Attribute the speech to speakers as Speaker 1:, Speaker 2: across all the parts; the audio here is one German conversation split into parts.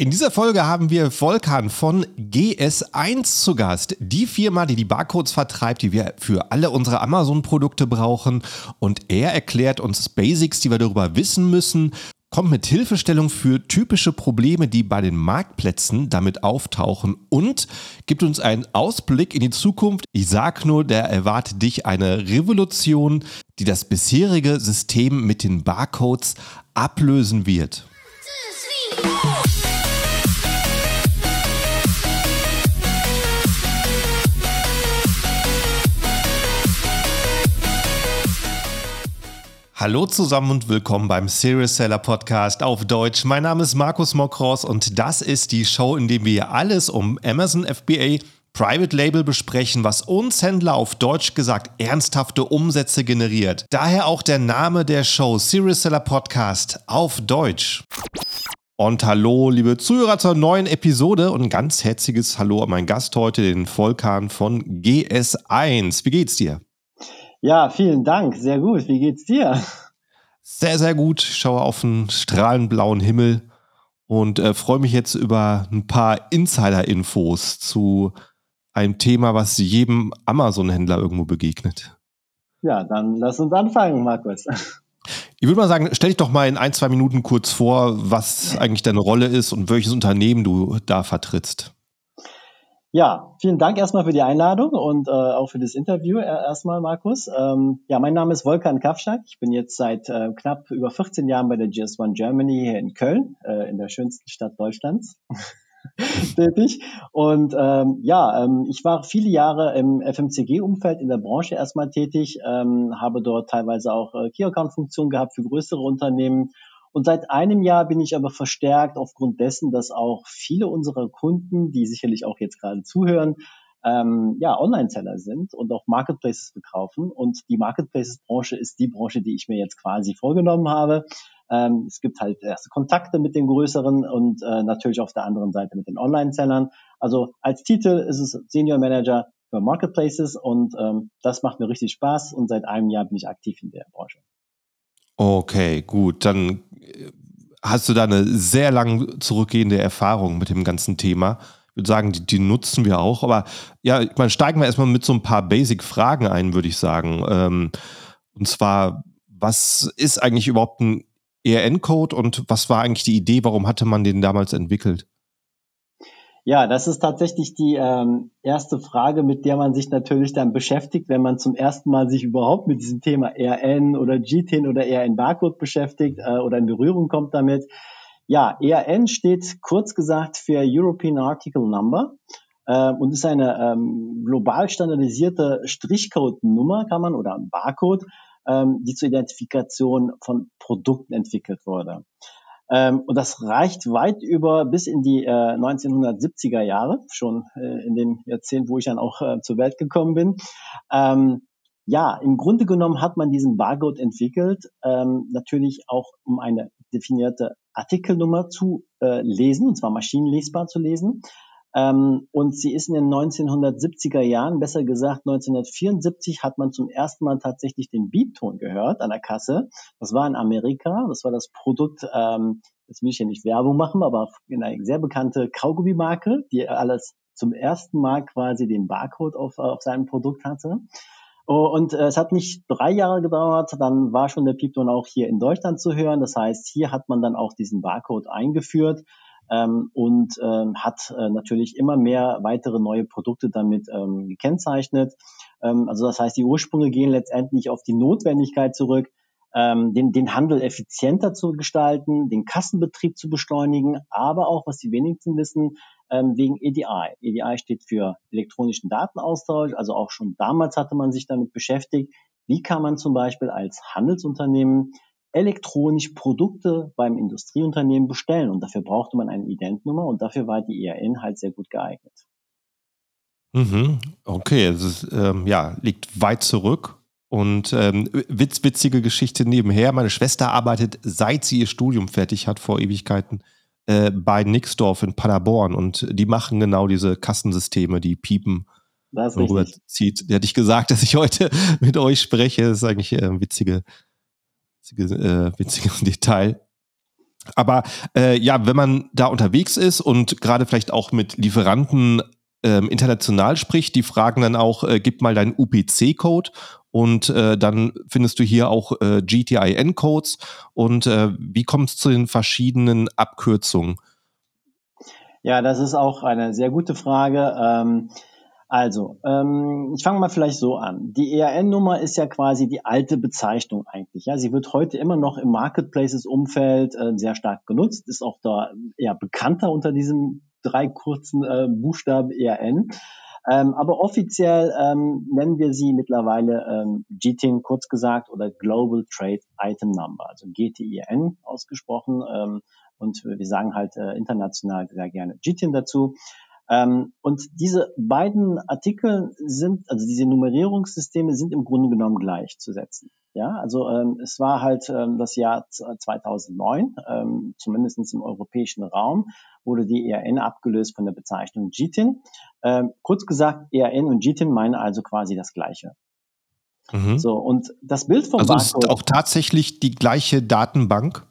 Speaker 1: In dieser Folge haben wir Volkan von GS1 zu Gast. Die Firma, die die Barcodes vertreibt, die wir für alle unsere Amazon-Produkte brauchen. Und er erklärt uns Basics, die wir darüber wissen müssen, kommt mit Hilfestellung für typische Probleme, die bei den Marktplätzen damit auftauchen und gibt uns einen Ausblick in die Zukunft. Ich sag nur, der erwartet dich eine Revolution, die das bisherige System mit den Barcodes ablösen wird. Hallo zusammen und willkommen beim Serious Seller Podcast auf Deutsch. Mein Name ist Markus Mokros und das ist die Show, in der wir alles um Amazon FBA Private Label besprechen, was uns Händler auf Deutsch gesagt ernsthafte Umsätze generiert. Daher auch der Name der Show Serious Seller Podcast auf Deutsch. Und hallo, liebe Zuhörer zur neuen Episode und ein ganz herzliches Hallo an meinen Gast heute, den Volkan von GS1. Wie geht's dir?
Speaker 2: Ja, vielen Dank. Sehr gut. Wie geht's dir?
Speaker 1: Sehr, sehr gut. Ich schaue auf einen strahlend blauen Himmel und äh, freue mich jetzt über ein paar Insider-Infos zu einem Thema, was jedem Amazon-Händler irgendwo begegnet.
Speaker 2: Ja, dann lass uns anfangen, Markus.
Speaker 1: Ich würde mal sagen, stell dich doch mal in ein, zwei Minuten kurz vor, was eigentlich deine Rolle ist und welches Unternehmen du da vertrittst.
Speaker 2: Ja, vielen Dank erstmal für die Einladung und äh, auch für das Interview äh, erstmal, Markus. Ähm, ja, mein Name ist Volkan Kafschak. Ich bin jetzt seit äh, knapp über 14 Jahren bei der GS1 Germany hier in Köln, äh, in der schönsten Stadt Deutschlands. tätig. Und ähm, ja, ähm, ich war viele Jahre im FMCG-Umfeld in der Branche erstmal tätig, ähm, habe dort teilweise auch äh, Key-Account-Funktionen gehabt für größere Unternehmen und seit einem Jahr bin ich aber verstärkt aufgrund dessen, dass auch viele unserer Kunden, die sicherlich auch jetzt gerade zuhören, ähm, ja, Online-Seller sind und auch Marketplaces bekaufen. Und die Marketplaces-Branche ist die Branche, die ich mir jetzt quasi vorgenommen habe. Ähm, es gibt halt erste Kontakte mit den größeren und äh, natürlich auf der anderen Seite mit den Online-Sellern. Also als Titel ist es Senior Manager für Marketplaces und ähm, das macht mir richtig Spaß und seit einem Jahr bin ich aktiv in der Branche.
Speaker 1: Okay, gut. Dann hast du da eine sehr lang zurückgehende Erfahrung mit dem ganzen Thema. Ich würde sagen, die, die nutzen wir auch. Aber ja, ich meine, steigen wir erstmal mit so ein paar Basic-Fragen ein, würde ich sagen. Ähm, und zwar, was ist eigentlich überhaupt ein ERN-Code und was war eigentlich die Idee? Warum hatte man den damals entwickelt?
Speaker 2: Ja, das ist tatsächlich die ähm, erste Frage, mit der man sich natürlich dann beschäftigt, wenn man zum ersten Mal sich überhaupt mit diesem Thema ERN oder GTIN oder ERN Barcode beschäftigt äh, oder in Berührung kommt damit. Ja, ERN steht kurz gesagt für European Article Number äh, und ist eine ähm, global standardisierte Strichcode-Nummer, kann man, oder ein Barcode, ähm, die zur Identifikation von Produkten entwickelt wurde. Ähm, und das reicht weit über bis in die äh, 1970er Jahre, schon äh, in dem Jahrzehnt, wo ich dann auch äh, zur Welt gekommen bin. Ähm, ja, im Grunde genommen hat man diesen Barcode entwickelt, ähm, natürlich auch um eine definierte Artikelnummer zu äh, lesen, und zwar maschinenlesbar zu lesen. Ähm, und sie ist in den 1970er Jahren, besser gesagt 1974, hat man zum ersten Mal tatsächlich den Beepton gehört an der Kasse. Das war in Amerika, das war das Produkt, ähm, jetzt will ich ja nicht Werbung machen, aber eine sehr bekannte Kaugummi-Marke, die alles zum ersten Mal quasi den Barcode auf, auf seinem Produkt hatte. Oh, und äh, es hat nicht drei Jahre gedauert, dann war schon der Piepton auch hier in Deutschland zu hören. Das heißt, hier hat man dann auch diesen Barcode eingeführt ähm, und ähm, hat äh, natürlich immer mehr weitere neue Produkte damit ähm, gekennzeichnet. Ähm, also das heißt, die Ursprünge gehen letztendlich auf die Notwendigkeit zurück, ähm, den, den Handel effizienter zu gestalten, den Kassenbetrieb zu beschleunigen, aber auch, was die wenigsten wissen, ähm, wegen EDI. EDI steht für elektronischen Datenaustausch, also auch schon damals hatte man sich damit beschäftigt, wie kann man zum Beispiel als Handelsunternehmen elektronisch Produkte beim Industrieunternehmen bestellen. Und dafür brauchte man eine Identnummer und dafür war die ERN halt sehr gut geeignet.
Speaker 1: Mhm. Okay, es ist, ähm, ja, liegt weit zurück. Und ähm, witz, witzige Geschichte nebenher. Meine Schwester arbeitet, seit sie ihr Studium fertig hat, vor Ewigkeiten, äh, bei Nixdorf in Paderborn. Und die machen genau diese Kassensysteme, die piepen. Das ist richtig. Zieht. Der hätte ich gesagt, dass ich heute mit euch spreche. Das ist eigentlich äh, witzige, witziges, äh, witziges Detail. Aber äh, ja, wenn man da unterwegs ist und gerade vielleicht auch mit Lieferanten ähm, international spricht, die fragen dann auch, äh, gib mal deinen UPC-Code und äh, dann findest du hier auch äh, GTIN-Codes und äh, wie kommt es zu den verschiedenen Abkürzungen?
Speaker 2: Ja, das ist auch eine sehr gute Frage. Ähm, also, ähm, ich fange mal vielleicht so an. Die ERN-Nummer ist ja quasi die alte Bezeichnung eigentlich. Ja, sie wird heute immer noch im Marketplaces-Umfeld äh, sehr stark genutzt, ist auch da eher bekannter unter diesem drei kurzen äh, Buchstaben ERN. Ähm, aber offiziell ähm, nennen wir sie mittlerweile ähm, GTIN kurz gesagt oder Global Trade Item Number, also GTIN ausgesprochen. Ähm, und wir sagen halt äh, international sehr gerne GTIN dazu. Ähm, und diese beiden Artikel sind, also diese Nummerierungssysteme sind im Grunde genommen gleichzusetzen. Ja, also ähm, es war halt ähm, das Jahr 2009, ähm, zumindest im europäischen Raum, wurde die ERN abgelöst von der Bezeichnung GTIN. Ähm, kurz gesagt, ERN und GTIN meinen also quasi das Gleiche.
Speaker 1: Mhm.
Speaker 2: So, und das Bild vom
Speaker 1: also Barcode. Ist auch tatsächlich die gleiche Datenbank?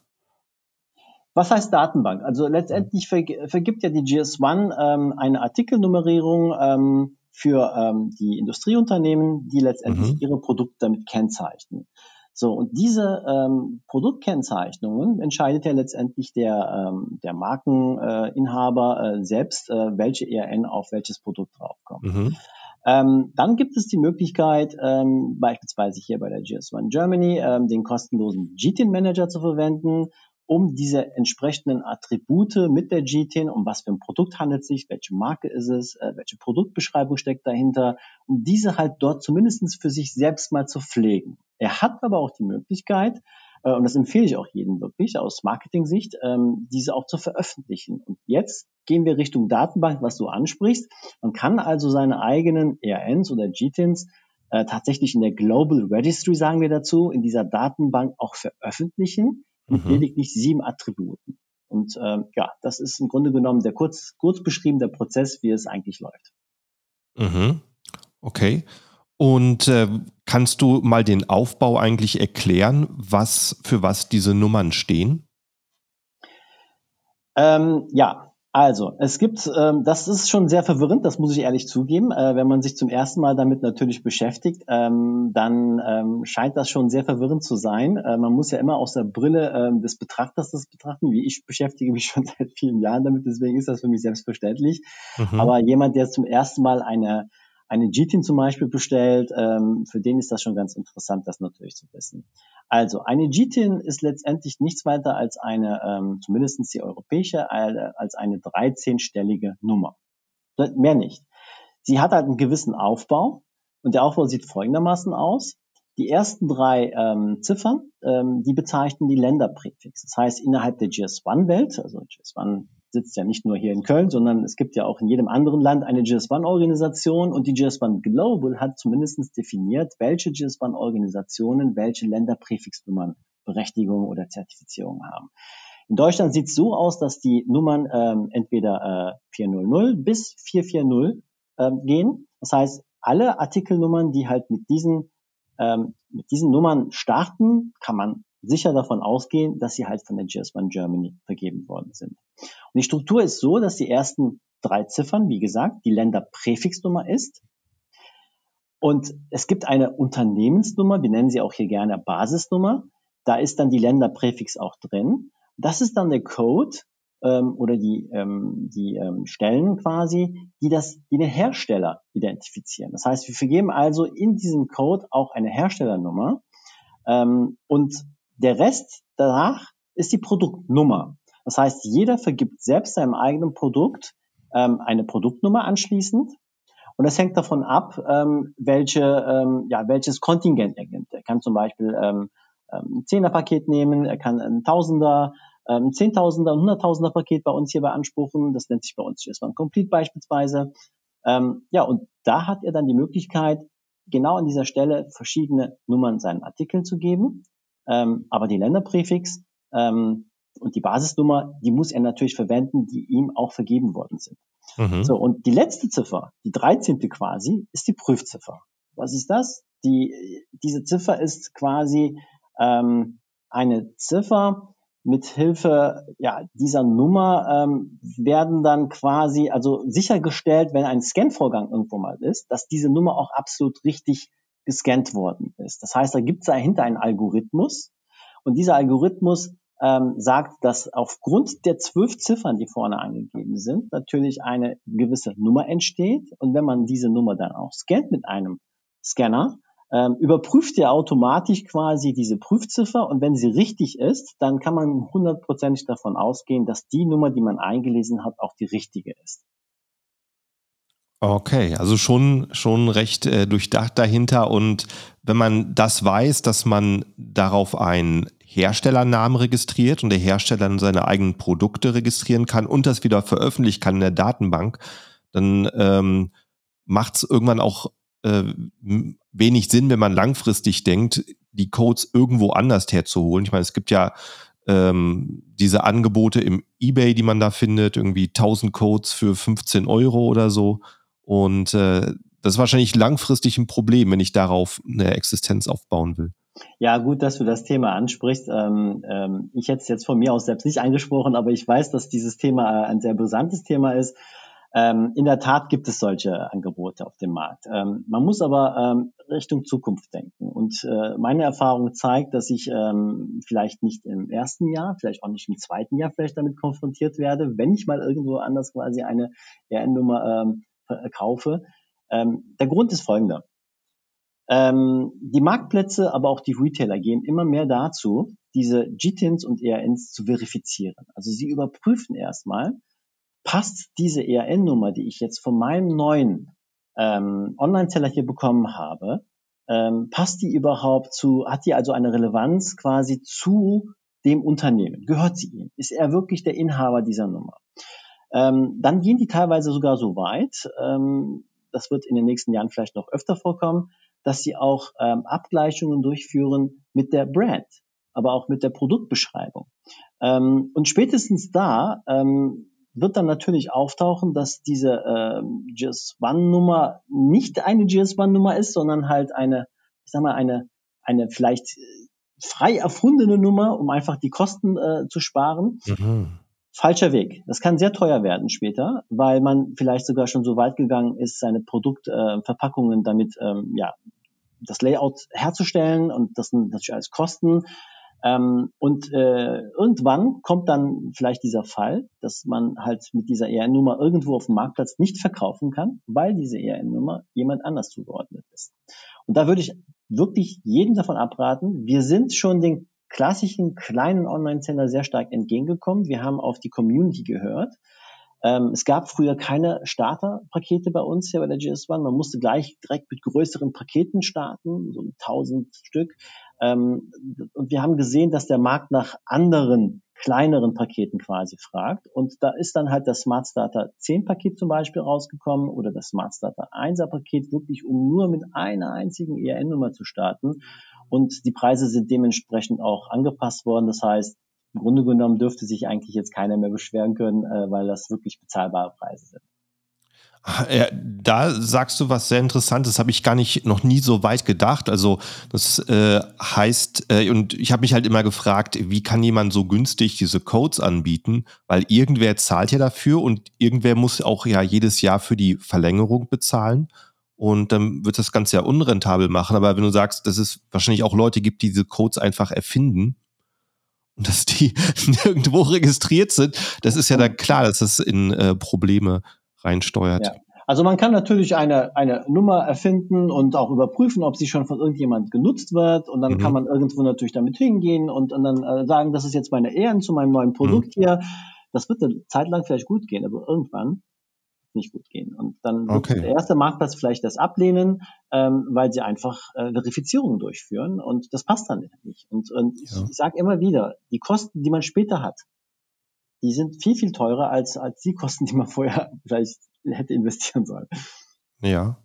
Speaker 2: Was heißt Datenbank? Also letztendlich vergibt ja die GS1 ähm, eine Artikelnummerierung ähm, für ähm, die Industrieunternehmen, die letztendlich mhm. ihre Produkte damit kennzeichnen. So, und diese ähm, Produktkennzeichnungen entscheidet ja letztendlich der, ähm, der Markeninhaber äh, selbst, äh, welche ERN auf welches Produkt draufkommt. Mhm. Ähm, dann gibt es die Möglichkeit, ähm, beispielsweise hier bei der GS1 Germany, ähm, den kostenlosen GTIN Manager zu verwenden um diese entsprechenden Attribute mit der GTIN, um was für ein Produkt handelt es sich, welche Marke ist es, äh, welche Produktbeschreibung steckt dahinter, um diese halt dort zumindestens für sich selbst mal zu pflegen. Er hat aber auch die Möglichkeit, äh, und das empfehle ich auch jedem wirklich aus Marketing-Sicht, ähm, diese auch zu veröffentlichen. Und jetzt gehen wir Richtung Datenbank, was du ansprichst. Man kann also seine eigenen ERNs oder GTINs äh, tatsächlich in der Global Registry, sagen wir dazu, in dieser Datenbank auch veröffentlichen mit mhm. lediglich sieben Attributen. Und ähm, ja, das ist im Grunde genommen der kurz, kurz beschrieben der Prozess, wie es eigentlich läuft.
Speaker 1: Mhm. Okay. Und äh, kannst du mal den Aufbau eigentlich erklären, was für was diese Nummern stehen?
Speaker 2: Ähm, ja, also, es gibt, ähm, das ist schon sehr verwirrend, das muss ich ehrlich zugeben. Äh, wenn man sich zum ersten Mal damit natürlich beschäftigt, ähm, dann ähm, scheint das schon sehr verwirrend zu sein. Äh, man muss ja immer aus der Brille ähm, des Betrachters das betrachten, wie ich beschäftige mich schon seit vielen Jahren damit, deswegen ist das für mich selbstverständlich. Mhm. Aber jemand, der zum ersten Mal eine eine GTIN zum Beispiel bestellt, ähm, für den ist das schon ganz interessant, das natürlich zu wissen. Also eine GTIN ist letztendlich nichts weiter als eine, ähm, zumindest die europäische, als eine 13-stellige Nummer. Mehr nicht. Sie hat halt einen gewissen Aufbau und der Aufbau sieht folgendermaßen aus. Die ersten drei ähm, Ziffern, ähm, die bezeichnen die Länderpräfix. Das heißt, innerhalb der GS1-Welt, also GS1 sitzt ja nicht nur hier in Köln, sondern es gibt ja auch in jedem anderen Land eine GS1-Organisation und die GS1 Global hat zumindest definiert, welche GS1-Organisationen welche Länderpräfixnummern, Berechtigungen oder Zertifizierungen haben. In Deutschland sieht es so aus, dass die Nummern ähm, entweder äh, 400 bis 440 äh, gehen. Das heißt, alle Artikelnummern, die halt mit diesen, ähm, mit diesen Nummern starten, kann man sicher davon ausgehen, dass sie halt von der GS1 Germany vergeben worden sind. Und die Struktur ist so, dass die ersten drei Ziffern, wie gesagt, die Länderpräfixnummer ist. Und es gibt eine Unternehmensnummer, wir nennen sie auch hier gerne Basisnummer. Da ist dann die Länderpräfix auch drin. Das ist dann der Code ähm, oder die, ähm, die ähm, Stellen quasi, die, das, die den Hersteller identifizieren. Das heißt, wir vergeben also in diesem Code auch eine Herstellernummer. Ähm, und der Rest danach ist die Produktnummer. Das heißt, jeder vergibt selbst seinem eigenen Produkt ähm, eine Produktnummer anschließend. Und das hängt davon ab, ähm, welche, ähm, ja, welches Kontingent er nimmt. Er kann zum Beispiel ähm, ähm ein Zehner-Paket nehmen, er kann ein Tausender, ähm, Zehntausender, Hunderttausender Paket bei uns hier beanspruchen. Das nennt sich bei uns GS1 Complete beispielsweise. Ähm, ja, und da hat er dann die Möglichkeit, genau an dieser Stelle verschiedene Nummern seinen Artikeln zu geben. Ähm, aber die Länderpräfix ähm, und die Basisnummer, die muss er natürlich verwenden, die ihm auch vergeben worden sind. Mhm. So, und die letzte Ziffer, die 13. quasi, ist die Prüfziffer. Was ist das? Die, diese Ziffer ist quasi ähm, eine Ziffer, mit Hilfe ja, dieser Nummer ähm, werden dann quasi also sichergestellt, wenn ein Scanvorgang irgendwo mal ist, dass diese Nummer auch absolut richtig gescannt worden ist. Das heißt, da gibt es dahinter einen Algorithmus und dieser Algorithmus ähm, sagt, dass aufgrund der zwölf Ziffern, die vorne angegeben sind, natürlich eine gewisse Nummer entsteht. Und wenn man diese Nummer dann auch scannt mit einem Scanner, ähm, überprüft er automatisch quasi diese Prüfziffer und wenn sie richtig ist, dann kann man hundertprozentig davon ausgehen, dass die Nummer, die man eingelesen hat, auch die richtige ist.
Speaker 1: Okay, also schon, schon recht äh, durchdacht dahinter. Und wenn man das weiß, dass man darauf einen Herstellernamen registriert und der Hersteller dann seine eigenen Produkte registrieren kann und das wieder veröffentlichen kann in der Datenbank, dann ähm, macht es irgendwann auch äh, wenig Sinn, wenn man langfristig denkt, die Codes irgendwo anders herzuholen. Ich meine, es gibt ja ähm, diese Angebote im eBay, die man da findet, irgendwie 1000 Codes für 15 Euro oder so. Und äh, das ist wahrscheinlich langfristig ein Problem, wenn ich darauf eine Existenz aufbauen will.
Speaker 2: Ja, gut, dass du das Thema ansprichst. Ähm, ähm, ich hätte es jetzt von mir aus selbst nicht angesprochen, aber ich weiß, dass dieses Thema ein sehr brisantes Thema ist. Ähm, in der Tat gibt es solche Angebote auf dem Markt. Ähm, man muss aber ähm, Richtung Zukunft denken. Und äh, meine Erfahrung zeigt, dass ich ähm, vielleicht nicht im ersten Jahr, vielleicht auch nicht im zweiten Jahr vielleicht damit konfrontiert werde, wenn ich mal irgendwo anders quasi eine RN-Nummer kaufe. Der Grund ist folgender. Ähm, die Marktplätze, aber auch die Retailer gehen immer mehr dazu, diese GTINs und ERNs zu verifizieren. Also sie überprüfen erstmal, passt diese ERN-Nummer, die ich jetzt von meinem neuen ähm, Online-Seller hier bekommen habe, ähm, passt die überhaupt zu, hat die also eine Relevanz quasi zu dem Unternehmen? Gehört sie ihm? Ist er wirklich der Inhaber dieser Nummer? Ähm, dann gehen die teilweise sogar so weit, ähm, das wird in den nächsten Jahren vielleicht noch öfter vorkommen, dass sie auch ähm, Abgleichungen durchführen mit der Brand, aber auch mit der Produktbeschreibung. Ähm, und spätestens da ähm, wird dann natürlich auftauchen, dass diese ähm, GS1-Nummer nicht eine GS1-Nummer ist, sondern halt eine, ich sag mal, eine, eine vielleicht frei erfundene Nummer, um einfach die Kosten äh, zu sparen. Mhm falscher Weg. Das kann sehr teuer werden später, weil man vielleicht sogar schon so weit gegangen ist, seine Produktverpackungen äh, damit ähm, ja das Layout herzustellen und das sind natürlich alles Kosten. Ähm, und äh, irgendwann kommt dann vielleicht dieser Fall, dass man halt mit dieser ERN-Nummer irgendwo auf dem Marktplatz nicht verkaufen kann, weil diese ERN-Nummer jemand anders zugeordnet ist. Und da würde ich wirklich jedem davon abraten. Wir sind schon den klassischen kleinen Online-Sender sehr stark entgegengekommen. Wir haben auf die Community gehört. Ähm, es gab früher keine Starterpakete bei uns hier bei der GS1. Man musste gleich direkt mit größeren Paketen starten, so 1000 Stück. Ähm, und wir haben gesehen, dass der Markt nach anderen kleineren Paketen quasi fragt. Und da ist dann halt das Smart Starter 10 Paket zum Beispiel rausgekommen oder das Smart Starter 1er Paket, wirklich um nur mit einer einzigen ERN-Nummer zu starten. Und die Preise sind dementsprechend auch angepasst worden. Das heißt, im Grunde genommen dürfte sich eigentlich jetzt keiner mehr beschweren können, äh, weil das wirklich bezahlbare Preise sind.
Speaker 1: Ja, da sagst du was sehr Interessantes, habe ich gar nicht noch nie so weit gedacht. Also das äh, heißt, äh, und ich habe mich halt immer gefragt, wie kann jemand so günstig diese Codes anbieten? Weil irgendwer zahlt ja dafür und irgendwer muss auch ja jedes Jahr für die Verlängerung bezahlen. Und dann wird das Ganze ja unrentabel machen. Aber wenn du sagst, dass es wahrscheinlich auch Leute gibt, die diese Codes einfach erfinden und dass die nirgendwo registriert sind, das ist ja dann klar, dass das in äh, Probleme reinsteuert. Ja.
Speaker 2: Also man kann natürlich eine, eine Nummer erfinden und auch überprüfen, ob sie schon von irgendjemand genutzt wird. Und dann mhm. kann man irgendwo natürlich damit hingehen und, und dann äh, sagen, das ist jetzt meine Ehren zu meinem neuen Produkt mhm. hier. Das wird eine Zeit lang vielleicht gut gehen, aber irgendwann nicht gut gehen. Und dann okay. der erste Marktplatz vielleicht das ablehnen, ähm, weil sie einfach äh, Verifizierungen durchführen und das passt dann nicht. Und, und ja. ich sage immer wieder, die Kosten, die man später hat, die sind viel, viel teurer als, als die Kosten, die man vorher vielleicht hätte investieren sollen.
Speaker 1: Ja.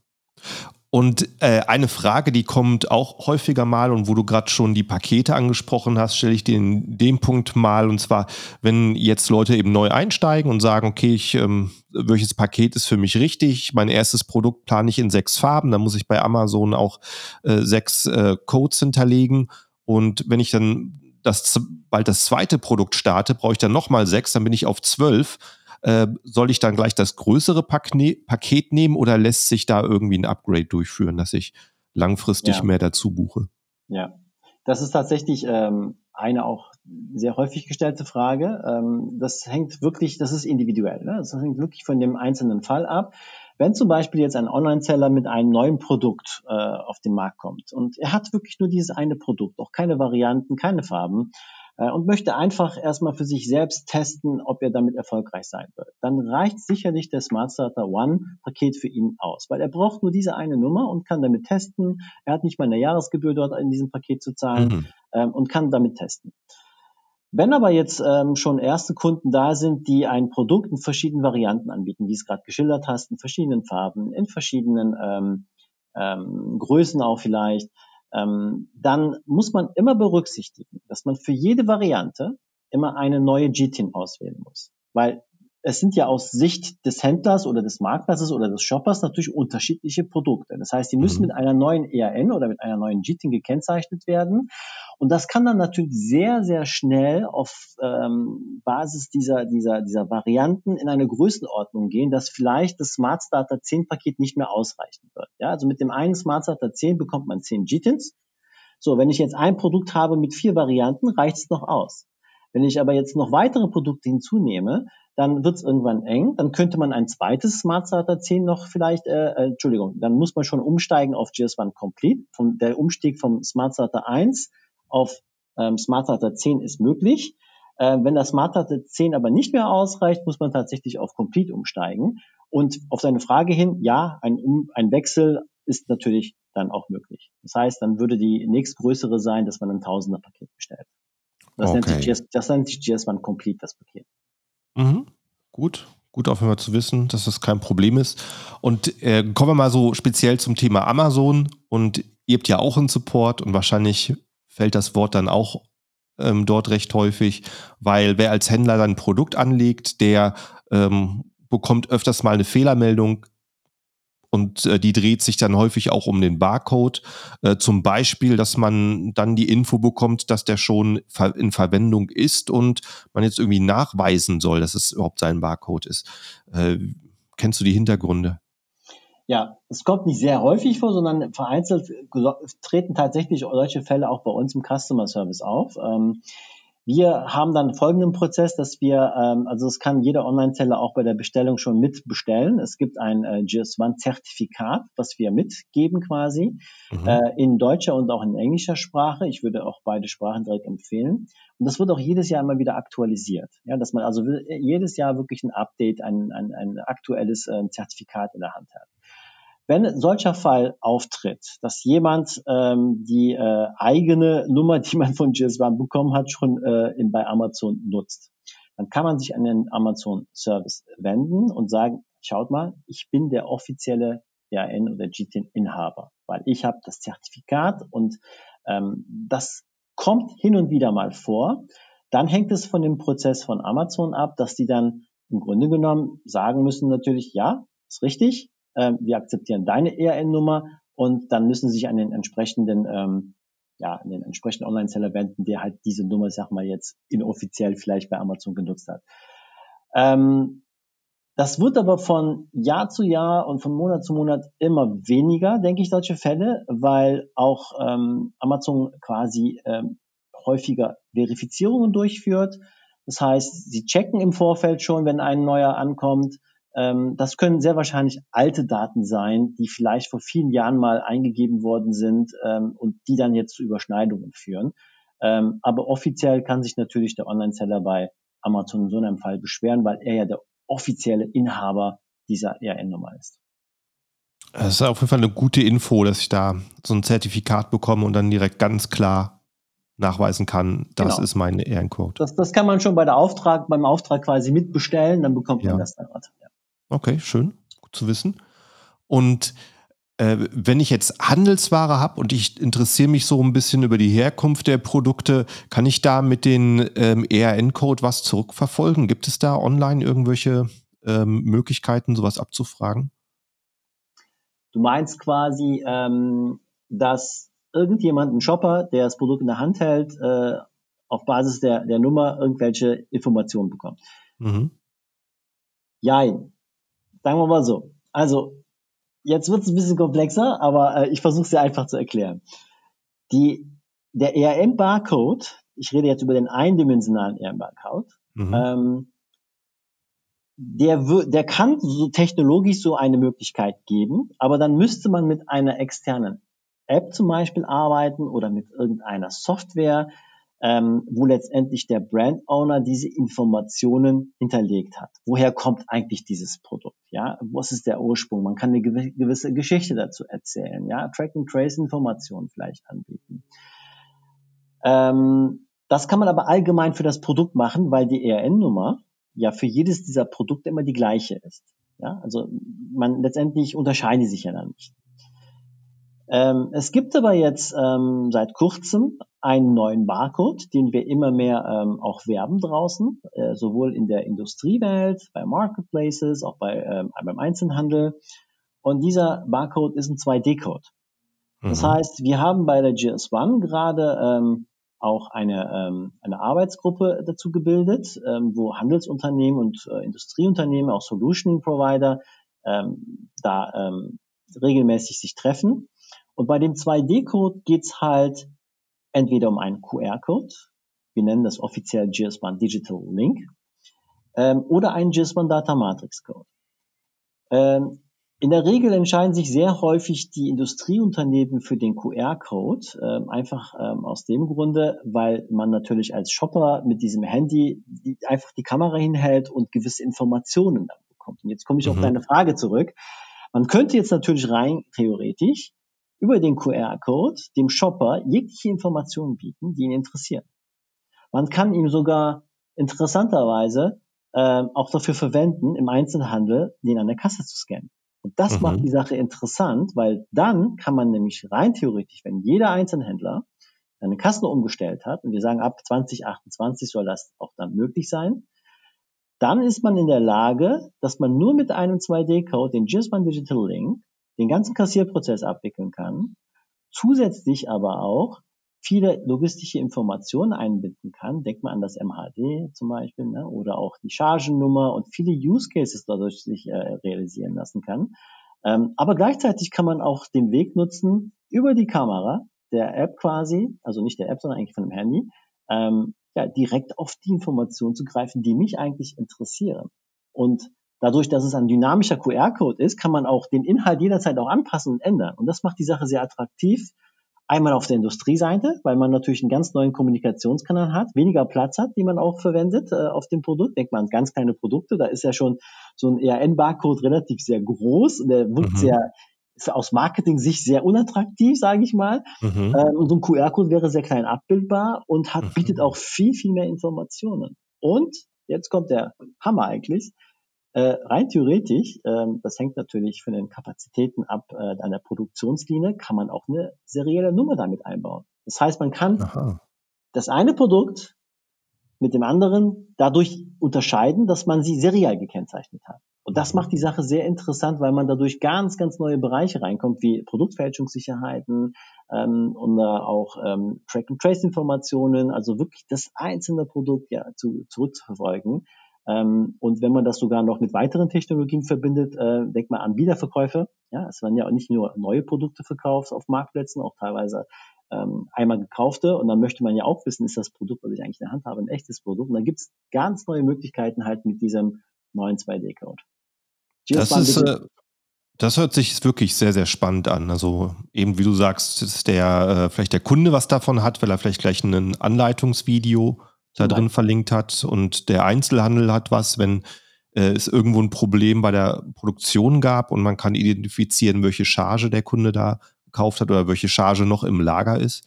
Speaker 1: Und äh, eine Frage, die kommt auch häufiger mal und wo du gerade schon die Pakete angesprochen hast, stelle ich dir in dem Punkt mal. Und zwar, wenn jetzt Leute eben neu einsteigen und sagen, okay, ich, ähm, welches Paket ist für mich richtig? Mein erstes Produkt plane ich in sechs Farben, dann muss ich bei Amazon auch äh, sechs äh, Codes hinterlegen. Und wenn ich dann das, bald das zweite Produkt starte, brauche ich dann nochmal sechs, dann bin ich auf zwölf. Äh, soll ich dann gleich das größere Paket nehmen oder lässt sich da irgendwie ein Upgrade durchführen, dass ich langfristig ja. mehr dazu buche?
Speaker 2: Ja, das ist tatsächlich ähm, eine auch sehr häufig gestellte Frage. Ähm, das hängt wirklich, das ist individuell. Ne? Das hängt wirklich von dem einzelnen Fall ab. Wenn zum Beispiel jetzt ein Online-Seller mit einem neuen Produkt äh, auf den Markt kommt und er hat wirklich nur dieses eine Produkt, auch keine Varianten, keine Farben, und möchte einfach erstmal für sich selbst testen, ob er damit erfolgreich sein wird, dann reicht sicherlich der Smart Starter One Paket für ihn aus, weil er braucht nur diese eine Nummer und kann damit testen. Er hat nicht mal eine Jahresgebühr dort in diesem Paket zu zahlen mhm. ähm, und kann damit testen. Wenn aber jetzt ähm, schon erste Kunden da sind, die ein Produkt in verschiedenen Varianten anbieten, wie es gerade geschildert hast, in verschiedenen Farben, in verschiedenen ähm, ähm, Größen auch vielleicht, ähm, dann muss man immer berücksichtigen, dass man für jede Variante immer eine neue GTIN auswählen muss. Weil es sind ja aus Sicht des Händlers oder des Marktplatzes oder des Shoppers natürlich unterschiedliche Produkte. Das heißt, die müssen mhm. mit einer neuen ERN oder mit einer neuen GTIN gekennzeichnet werden. Und das kann dann natürlich sehr, sehr schnell auf ähm, Basis dieser, dieser, dieser Varianten in eine Größenordnung gehen, dass vielleicht das Smart Starter 10 Paket nicht mehr ausreichen wird. Ja, also mit dem einen Smart Starter 10 bekommt man 10 GTINs. So, wenn ich jetzt ein Produkt habe mit vier Varianten, reicht es noch aus. Wenn ich aber jetzt noch weitere Produkte hinzunehme, dann wird es irgendwann eng. Dann könnte man ein zweites Smart Starter 10 noch vielleicht, äh, äh, Entschuldigung, dann muss man schon umsteigen auf GS1 Complete. Vom, der Umstieg vom Smart Starter 1 auf ähm, Smart Starter 10 ist möglich. Äh, wenn das Smart Starter 10 aber nicht mehr ausreicht, muss man tatsächlich auf Complete umsteigen. Und auf seine Frage hin, ja, ein, um, ein Wechsel ist natürlich dann auch möglich. Das heißt, dann würde die nächstgrößere sein, dass man ein Tausender-Paket bestellt. Das, okay. nennt sich GS, das nennt sich GS1 Complete, das Paket.
Speaker 1: Mhm. Gut, gut auf jeden zu wissen, dass das kein Problem ist. Und äh, kommen wir mal so speziell zum Thema Amazon. Und ihr habt ja auch einen Support und wahrscheinlich fällt das Wort dann auch ähm, dort recht häufig, weil wer als Händler sein Produkt anlegt, der ähm, bekommt öfters mal eine Fehlermeldung, und äh, die dreht sich dann häufig auch um den Barcode. Äh, zum Beispiel, dass man dann die Info bekommt, dass der schon ver in Verwendung ist und man jetzt irgendwie nachweisen soll, dass es überhaupt sein Barcode ist. Äh, kennst du die Hintergründe?
Speaker 2: Ja, es kommt nicht sehr häufig vor, sondern vereinzelt treten tatsächlich solche Fälle auch bei uns im Customer Service auf. Ähm, wir haben dann folgenden Prozess, dass wir, ähm, also es kann jeder Online-Seller auch bei der Bestellung schon mitbestellen. Es gibt ein äh, GS1-Zertifikat, was wir mitgeben quasi, mhm. äh, in deutscher und auch in englischer Sprache. Ich würde auch beide Sprachen direkt empfehlen. Und das wird auch jedes Jahr immer wieder aktualisiert. Ja, dass man also jedes Jahr wirklich ein Update, ein, ein, ein aktuelles äh, Zertifikat in der Hand hat. Wenn solcher Fall auftritt, dass jemand ähm, die äh, eigene Nummer, die man von GS1 bekommen hat, schon äh, in, bei Amazon nutzt, dann kann man sich an den Amazon Service wenden und sagen, schaut mal, ich bin der offizielle RN oder GTIN-Inhaber, weil ich habe das Zertifikat und ähm, das kommt hin und wieder mal vor. Dann hängt es von dem Prozess von Amazon ab, dass die dann im Grunde genommen sagen müssen natürlich, ja, ist richtig, äh, wir akzeptieren deine ERN-Nummer und dann müssen sie sich an den entsprechenden, ähm, ja, an den entsprechenden Online-Seller wenden, der halt diese Nummer, sag mal jetzt, inoffiziell vielleicht bei Amazon genutzt hat. Ähm, das wird aber von Jahr zu Jahr und von Monat zu Monat immer weniger, denke ich, solche Fälle, weil auch ähm, Amazon quasi ähm, häufiger Verifizierungen durchführt. Das heißt, sie checken im Vorfeld schon, wenn ein neuer ankommt, ähm, das können sehr wahrscheinlich alte Daten sein, die vielleicht vor vielen Jahren mal eingegeben worden sind ähm, und die dann jetzt zu Überschneidungen führen. Ähm, aber offiziell kann sich natürlich der Online-Seller bei Amazon in so einem Fall beschweren, weil er ja der offizielle Inhaber dieser ERN-Nummer ist.
Speaker 1: Das ist auf jeden Fall eine gute Info, dass ich da so ein Zertifikat bekomme und dann direkt ganz klar nachweisen kann, das genau. ist mein ERN-Code.
Speaker 2: Das, das kann man schon bei der Auftrag, beim Auftrag quasi mitbestellen, dann bekommt man das dann.
Speaker 1: Okay, schön, gut zu wissen. Und äh, wenn ich jetzt Handelsware habe und ich interessiere mich so ein bisschen über die Herkunft der Produkte, kann ich da mit den ähm, ERN-Code was zurückverfolgen? Gibt es da online irgendwelche ähm, Möglichkeiten, sowas abzufragen?
Speaker 2: Du meinst quasi, ähm, dass irgendjemand, ein Shopper, der das Produkt in der Hand hält, äh, auf Basis der, der Nummer irgendwelche Informationen bekommt. Mhm. Jein. Sagen wir mal so. Also, jetzt wird es ein bisschen komplexer, aber äh, ich versuche es dir einfach zu erklären. Die, der ERM-Barcode, ich rede jetzt über den eindimensionalen ERM-Barcode, mhm. ähm, der, der kann so technologisch so eine Möglichkeit geben, aber dann müsste man mit einer externen App zum Beispiel arbeiten oder mit irgendeiner Software, ähm, wo letztendlich der Brand Owner diese Informationen hinterlegt hat. Woher kommt eigentlich dieses Produkt? Ja, was ist der Ursprung? Man kann eine gewisse Geschichte dazu erzählen. Ja, Track and Trace Informationen vielleicht anbieten. Ähm, das kann man aber allgemein für das Produkt machen, weil die ERN-Nummer ja für jedes dieser Produkte immer die gleiche ist. Ja, also man letztendlich unterscheide sich ja dann nicht. Ähm, es gibt aber jetzt ähm, seit kurzem einen neuen Barcode, den wir immer mehr ähm, auch werben draußen, äh, sowohl in der Industriewelt, bei Marketplaces, auch bei, ähm, beim Einzelhandel. Und dieser Barcode ist ein 2D-Code. Das mhm. heißt, wir haben bei der GS1 gerade ähm, auch eine, ähm, eine Arbeitsgruppe dazu gebildet, ähm, wo Handelsunternehmen und äh, Industrieunternehmen, auch Solution Provider, ähm, da ähm, regelmäßig sich treffen. Und bei dem 2D-Code geht's halt entweder um einen QR-Code, wir nennen das offiziell GS1 Digital Link, ähm, oder einen GS1 Data Matrix Code. Ähm, in der Regel entscheiden sich sehr häufig die Industrieunternehmen für den QR-Code, äh, einfach ähm, aus dem Grunde, weil man natürlich als Shopper mit diesem Handy die, einfach die Kamera hinhält und gewisse Informationen dann bekommt. Und jetzt komme ich mhm. auf deine Frage zurück. Man könnte jetzt natürlich rein theoretisch über den QR-Code dem Shopper jegliche Informationen bieten, die ihn interessieren. Man kann ihm sogar interessanterweise äh, auch dafür verwenden, im Einzelhandel den an der Kasse zu scannen. Und das mhm. macht die Sache interessant, weil dann kann man nämlich rein theoretisch, wenn jeder Einzelhändler seine Kassen umgestellt hat, und wir sagen ab 2028 soll das auch dann möglich sein, dann ist man in der Lage, dass man nur mit einem 2D-Code, den GISBAN Digital Link, den ganzen Kassierprozess abwickeln kann, zusätzlich aber auch viele logistische Informationen einbinden kann. Denkt man an das MHD zum Beispiel ne? oder auch die Chargennummer und viele Use Cases dadurch sich äh, realisieren lassen kann. Ähm, aber gleichzeitig kann man auch den Weg nutzen, über die Kamera der App quasi, also nicht der App, sondern eigentlich von dem Handy, ähm, ja, direkt auf die Informationen zu greifen, die mich eigentlich interessieren. Und dadurch, dass es ein dynamischer QR-Code ist, kann man auch den Inhalt jederzeit auch anpassen und ändern. Und das macht die Sache sehr attraktiv Einmal auf der Industrieseite, weil man natürlich einen ganz neuen Kommunikationskanal hat, weniger Platz hat, den man auch verwendet äh, auf dem Produkt. Denkt man an ganz kleine Produkte, da ist ja schon so ein ERN-Barcode relativ sehr groß und der wirkt mhm. sehr aus Marketing-Sicht sehr unattraktiv, sage ich mal. Mhm. Ähm, und so ein QR-Code wäre sehr klein abbildbar und hat, mhm. bietet auch viel, viel mehr Informationen. Und jetzt kommt der Hammer eigentlich. Äh, rein theoretisch, ähm, das hängt natürlich von den Kapazitäten ab äh, an der Produktionslinie, kann man auch eine serielle Nummer damit einbauen. Das heißt, man kann Aha. das eine Produkt mit dem anderen dadurch unterscheiden, dass man sie seriell gekennzeichnet hat. Und das macht die Sache sehr interessant, weil man dadurch ganz, ganz neue Bereiche reinkommt, wie Produktfälschungssicherheiten ähm, und auch ähm, Track-and-Trace-Informationen, also wirklich das einzelne Produkt ja zu, zurückzuverfolgen. Ähm, und wenn man das sogar noch mit weiteren Technologien verbindet, äh, denkt man an Wiederverkäufe. Ja, es werden ja auch nicht nur neue Produkte verkauft auf Marktplätzen, auch teilweise ähm, einmal gekaufte. Und dann möchte man ja auch wissen, ist das Produkt, was ich eigentlich in der Hand habe, ein echtes Produkt. Und dann gibt es ganz neue Möglichkeiten halt mit diesem neuen 2D-Code.
Speaker 1: Das ist, äh, das hört sich wirklich sehr, sehr spannend an. Also eben wie du sagst, ist der äh, vielleicht der Kunde was davon hat, weil er vielleicht gleich ein Anleitungsvideo da drin verlinkt hat und der Einzelhandel hat was, wenn äh, es irgendwo ein Problem bei der Produktion gab und man kann identifizieren, welche Charge der Kunde da gekauft hat oder welche Charge noch im Lager ist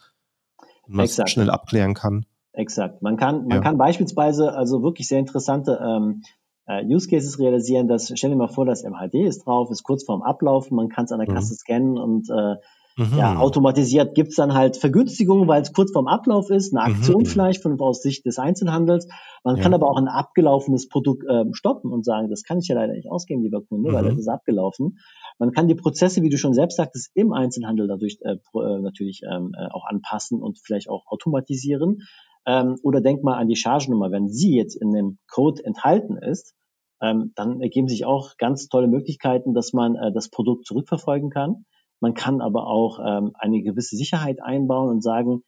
Speaker 1: und man es schnell abklären kann.
Speaker 2: Exakt. Man kann, man ja. kann beispielsweise also wirklich sehr interessante ähm, äh, Use Cases realisieren. Das stell dir mal vor, das MHD ist drauf, ist kurz vorm Ablaufen, man kann es an der mhm. Kasse mhm. scannen und äh, Mhm. Ja, automatisiert gibt's dann halt Vergünstigungen, weil es kurz vorm Ablauf ist, eine Aktion mhm. vielleicht von aus Sicht des Einzelhandels. Man ja. kann aber auch ein abgelaufenes Produkt äh, stoppen und sagen, das kann ich ja leider nicht ausgeben, lieber Kunde, mhm. weil das ist abgelaufen. Man kann die Prozesse, wie du schon selbst sagtest, im Einzelhandel dadurch äh, äh, natürlich ähm, äh, auch anpassen und vielleicht auch automatisieren. Ähm, oder denk mal an die Chargennummer. Wenn sie jetzt in dem Code enthalten ist, ähm, dann ergeben sich auch ganz tolle Möglichkeiten, dass man äh, das Produkt zurückverfolgen kann. Man kann aber auch ähm, eine gewisse Sicherheit einbauen und sagen,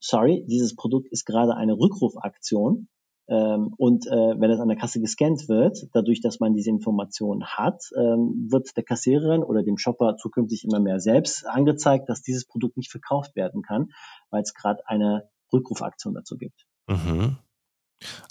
Speaker 2: sorry, dieses Produkt ist gerade eine Rückrufaktion. Ähm, und äh, wenn es an der Kasse gescannt wird, dadurch, dass man diese Informationen hat, ähm, wird der Kassiererin oder dem Shopper zukünftig immer mehr selbst angezeigt, dass dieses Produkt nicht verkauft werden kann, weil es gerade eine Rückrufaktion dazu gibt. Mhm.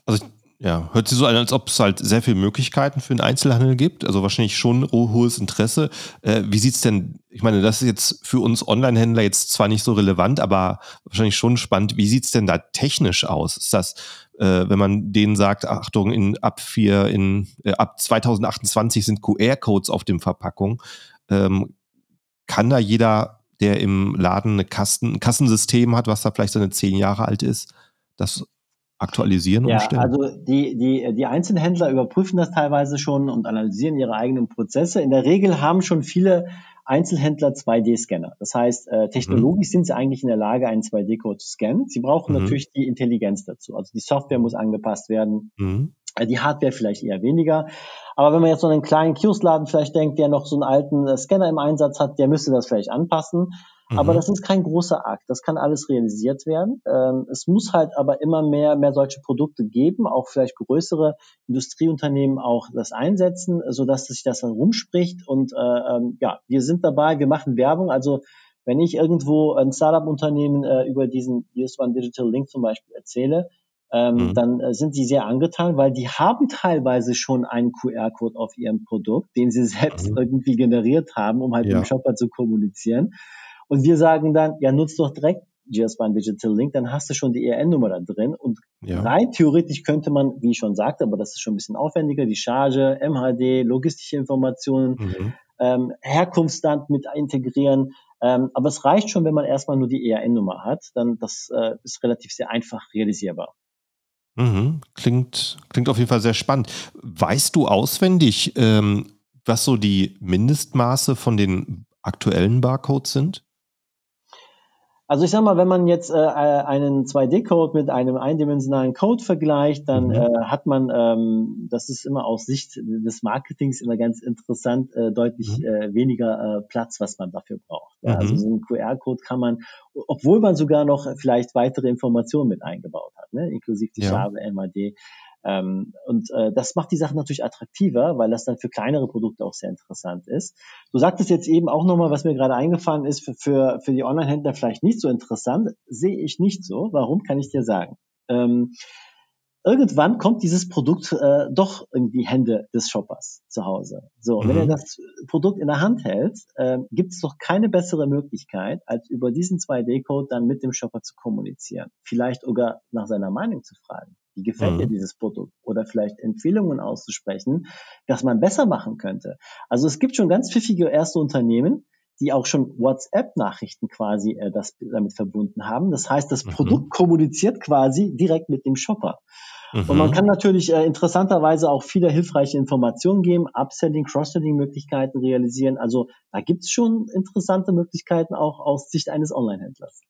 Speaker 1: Also ja, hört sich so an, als ob es halt sehr viele Möglichkeiten für den Einzelhandel gibt. Also wahrscheinlich schon hohes Interesse. Äh, wie sieht's denn, ich meine, das ist jetzt für uns Online-Händler jetzt zwar nicht so relevant, aber wahrscheinlich schon spannend. Wie sieht's denn da technisch aus? Ist das, äh, wenn man denen sagt, Achtung, in ab vier, in äh, ab 2028 sind QR-Codes auf dem Verpackung, ähm, kann da jeder, der im Laden eine Kasten, ein Kassensystem hat, was da vielleicht seine zehn Jahre alt ist, das aktualisieren und
Speaker 2: ja, umstellen? Also die, die, die Einzelhändler überprüfen das teilweise schon und analysieren ihre eigenen Prozesse. In der Regel haben schon viele Einzelhändler 2D-Scanner. Das heißt, äh, technologisch mhm. sind sie eigentlich in der Lage, einen 2D-Code zu scannen. Sie brauchen mhm. natürlich die Intelligenz dazu. Also die Software muss angepasst werden. Mhm. Äh, die Hardware vielleicht eher weniger. Aber wenn man jetzt so einen kleinen Kiosk-Laden vielleicht denkt, der noch so einen alten äh, Scanner im Einsatz hat, der müsste das vielleicht anpassen. Mhm. Aber das ist kein großer Akt. Das kann alles realisiert werden. Ähm, es muss halt aber immer mehr, mehr solche Produkte geben, auch vielleicht größere Industrieunternehmen auch das einsetzen, so dass sich das dann rumspricht. Und äh, ähm, ja, wir sind dabei, wir machen Werbung. Also wenn ich irgendwo ein Startup-Unternehmen äh, über diesen US One Digital Link zum Beispiel erzähle, ähm, mhm. dann äh, sind sie sehr angetan, weil die haben teilweise schon einen QR-Code auf ihrem Produkt, den sie selbst mhm. irgendwie generiert haben, um halt ja. mit dem Shopper zu kommunizieren. Und wir sagen dann, ja, nutzt doch direkt GS1 Digital Link, dann hast du schon die ERN-Nummer da drin. Und ja. rein theoretisch könnte man, wie ich schon sagte, aber das ist schon ein bisschen aufwendiger, die Charge, MHD, logistische Informationen, mhm. ähm, Herkunftsland mit integrieren. Ähm, aber es reicht schon, wenn man erstmal nur die ERN-Nummer hat. Dann das äh, ist relativ sehr einfach realisierbar.
Speaker 1: Mhm. Klingt, klingt auf jeden Fall sehr spannend. Weißt du auswendig, ähm, was so die Mindestmaße von den aktuellen Barcodes sind?
Speaker 2: Also ich sag mal, wenn man jetzt äh, einen 2D-Code mit einem eindimensionalen Code vergleicht, dann mhm. äh, hat man, ähm, das ist immer aus Sicht des Marketings immer ganz interessant, äh, deutlich mhm. äh, weniger äh, Platz, was man dafür braucht. Ja, also mhm. Also so ein QR-Code kann man, obwohl man sogar noch vielleicht weitere Informationen mit eingebaut hat, ne, inklusive die ja. Farbe, MAD, ähm, und äh, das macht die Sache natürlich attraktiver, weil das dann für kleinere Produkte auch sehr interessant ist. Du sagtest jetzt eben auch nochmal, was mir gerade eingefallen ist, für, für, für die Online-Händler vielleicht nicht so interessant, sehe ich nicht so. Warum, kann ich dir sagen. Ähm, irgendwann kommt dieses Produkt äh, doch in die Hände des Shoppers zu Hause. So, mhm. wenn er das Produkt in der Hand hält, äh, gibt es doch keine bessere Möglichkeit, als über diesen 2D-Code dann mit dem Shopper zu kommunizieren. Vielleicht sogar nach seiner Meinung zu fragen. Wie gefällt mhm. dir dieses Produkt? Oder vielleicht Empfehlungen auszusprechen, was man besser machen könnte. Also es gibt schon ganz pfiffige erste Unternehmen, die auch schon WhatsApp-Nachrichten quasi äh, das damit verbunden haben. Das heißt, das mhm. Produkt kommuniziert quasi direkt mit dem Shopper. Mhm. Und man kann natürlich äh, interessanterweise auch viele hilfreiche Informationen geben, Upselling, Cross-Selling-Möglichkeiten realisieren. Also da gibt's schon interessante Möglichkeiten auch aus Sicht eines Online-Händlers.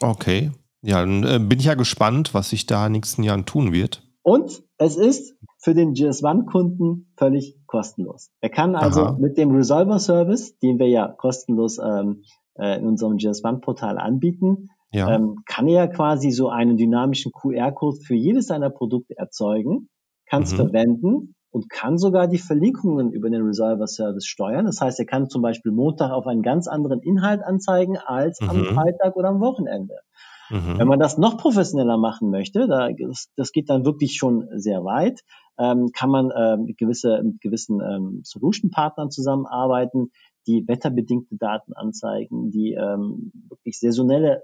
Speaker 1: Okay. Ja, dann äh, bin ich ja gespannt, was sich da in den nächsten Jahren tun wird.
Speaker 2: Und es ist für den GS1-Kunden völlig kostenlos. Er kann also Aha. mit dem Resolver-Service, den wir ja kostenlos ähm, äh, in unserem GS1-Portal anbieten, ja. ähm, kann er quasi so einen dynamischen QR-Code für jedes seiner Produkte erzeugen, kann es mhm. verwenden und kann sogar die Verlinkungen über den Resolver-Service steuern. Das heißt, er kann zum Beispiel Montag auf einen ganz anderen Inhalt anzeigen als mhm. am Freitag oder am Wochenende. Mhm. Wenn man das noch professioneller machen möchte, da, das, das geht dann wirklich schon sehr weit, ähm, kann man äh, mit, gewisse, mit gewissen ähm, Solution-Partnern zusammenarbeiten, die wetterbedingte Daten anzeigen, die ähm, wirklich saisonelle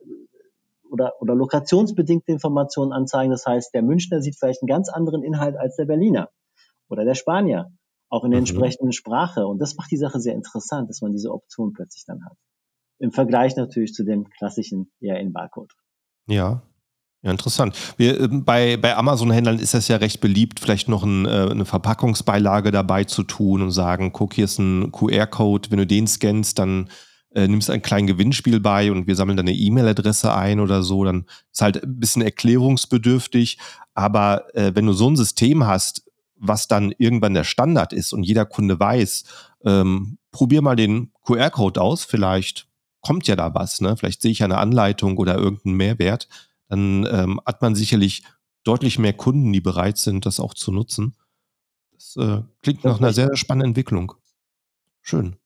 Speaker 2: oder, oder lokationsbedingte Informationen anzeigen. Das heißt, der Münchner sieht vielleicht einen ganz anderen Inhalt als der Berliner oder der Spanier, auch in der mhm. entsprechenden Sprache. Und das macht die Sache sehr interessant, dass man diese Option plötzlich dann hat. Im Vergleich natürlich zu dem klassischen eher in Barcode.
Speaker 1: Ja. Ja, interessant. Wir, ähm, bei, bei Amazon-Händlern ist das ja recht beliebt, vielleicht noch ein, äh, eine Verpackungsbeilage dabei zu tun und sagen, guck, hier ist ein QR-Code, wenn du den scannst, dann äh, nimmst ein kleines Gewinnspiel bei und wir sammeln deine E-Mail-Adresse ein oder so, dann ist halt ein bisschen erklärungsbedürftig. Aber äh, wenn du so ein System hast, was dann irgendwann der Standard ist und jeder Kunde weiß, ähm, probier mal den QR-Code aus, vielleicht kommt ja da was, ne? Vielleicht sehe ich eine Anleitung oder irgendeinen Mehrwert. Dann ähm, hat man sicherlich deutlich mehr Kunden, die bereit sind, das auch zu nutzen. Das äh, klingt nach einer sehr spannenden Entwicklung. Schön.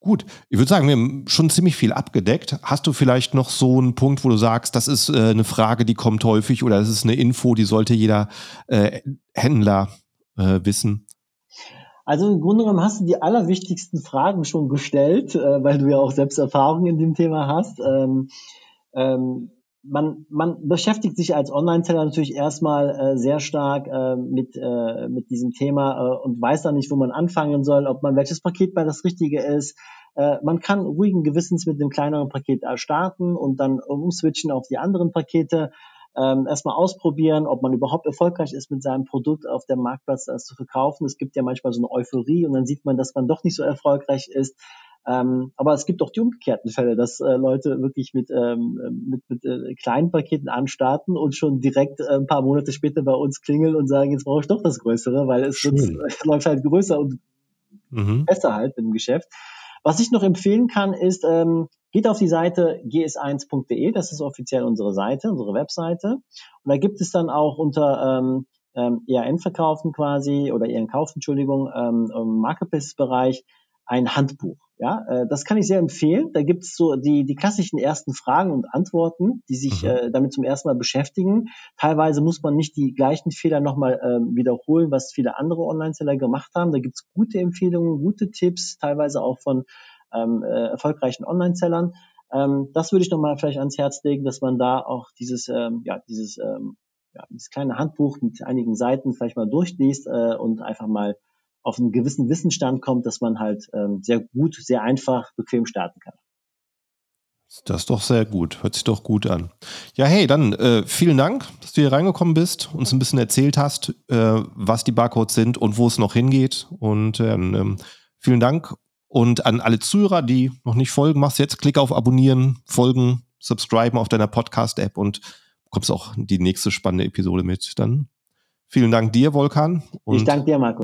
Speaker 1: Gut, ich würde sagen, wir haben schon ziemlich viel abgedeckt. Hast du vielleicht noch so einen Punkt, wo du sagst, das ist äh, eine Frage, die kommt häufig oder das ist eine Info, die sollte jeder äh, Händler äh, wissen?
Speaker 2: Also im Grunde genommen hast du die allerwichtigsten Fragen schon gestellt, äh, weil du ja auch selbst Erfahrung in dem Thema hast. Ähm, ähm, man, man beschäftigt sich als Online-Seller natürlich erstmal äh, sehr stark äh, mit, äh, mit diesem Thema äh, und weiß dann nicht, wo man anfangen soll, ob man welches Paket bei das Richtige ist. Äh, man kann ruhigen Gewissens mit dem kleineren Paket starten und dann umswitchen auf die anderen Pakete. Ähm, erstmal ausprobieren, ob man überhaupt erfolgreich ist mit seinem Produkt auf dem Marktplatz das zu verkaufen. Es gibt ja manchmal so eine Euphorie und dann sieht man, dass man doch nicht so erfolgreich ist. Ähm, aber es gibt auch die umgekehrten Fälle, dass äh, Leute wirklich mit, ähm, mit, mit äh, kleinen Paketen anstarten und schon direkt äh, ein paar Monate später bei uns klingeln und sagen, jetzt brauche ich doch das Größere, weil es wird, äh, läuft halt größer und mhm. besser halt mit dem Geschäft. Was ich noch empfehlen kann, ist, ähm, geht auf die Seite gs1.de, das ist offiziell unsere Seite, unsere Webseite. Und da gibt es dann auch unter ähm, ähm, ERN-Verkaufen quasi oder ERN-Kauf, Entschuldigung, ähm, im Marketplace-Bereich ein Handbuch. Ja, äh, das kann ich sehr empfehlen. Da gibt es so die, die klassischen ersten Fragen und Antworten, die sich mhm. äh, damit zum ersten Mal beschäftigen. Teilweise muss man nicht die gleichen Fehler nochmal äh, wiederholen, was viele andere Online-Seller gemacht haben. Da gibt es gute Empfehlungen, gute Tipps, teilweise auch von ähm, äh, erfolgreichen Online-Sellern. Ähm, das würde ich nochmal vielleicht ans Herz legen, dass man da auch dieses, ähm, ja, dieses, ähm, ja, dieses kleine Handbuch mit einigen Seiten vielleicht mal durchliest äh, und einfach mal auf einen gewissen Wissensstand kommt, dass man halt ähm, sehr gut, sehr einfach, bequem starten kann.
Speaker 1: Das ist doch sehr gut. Hört sich doch gut an. Ja, hey, dann äh, vielen Dank, dass du hier reingekommen bist, uns ein bisschen erzählt hast, äh, was die Barcodes sind und wo es noch hingeht. Und ähm, vielen Dank. Und an alle Zuhörer, die noch nicht folgen, machst jetzt Klick auf Abonnieren, Folgen, Subscriben auf deiner Podcast-App und bekommst auch die nächste spannende Episode mit. Dann vielen Dank dir, Volkan.
Speaker 2: ich danke dir, Marco.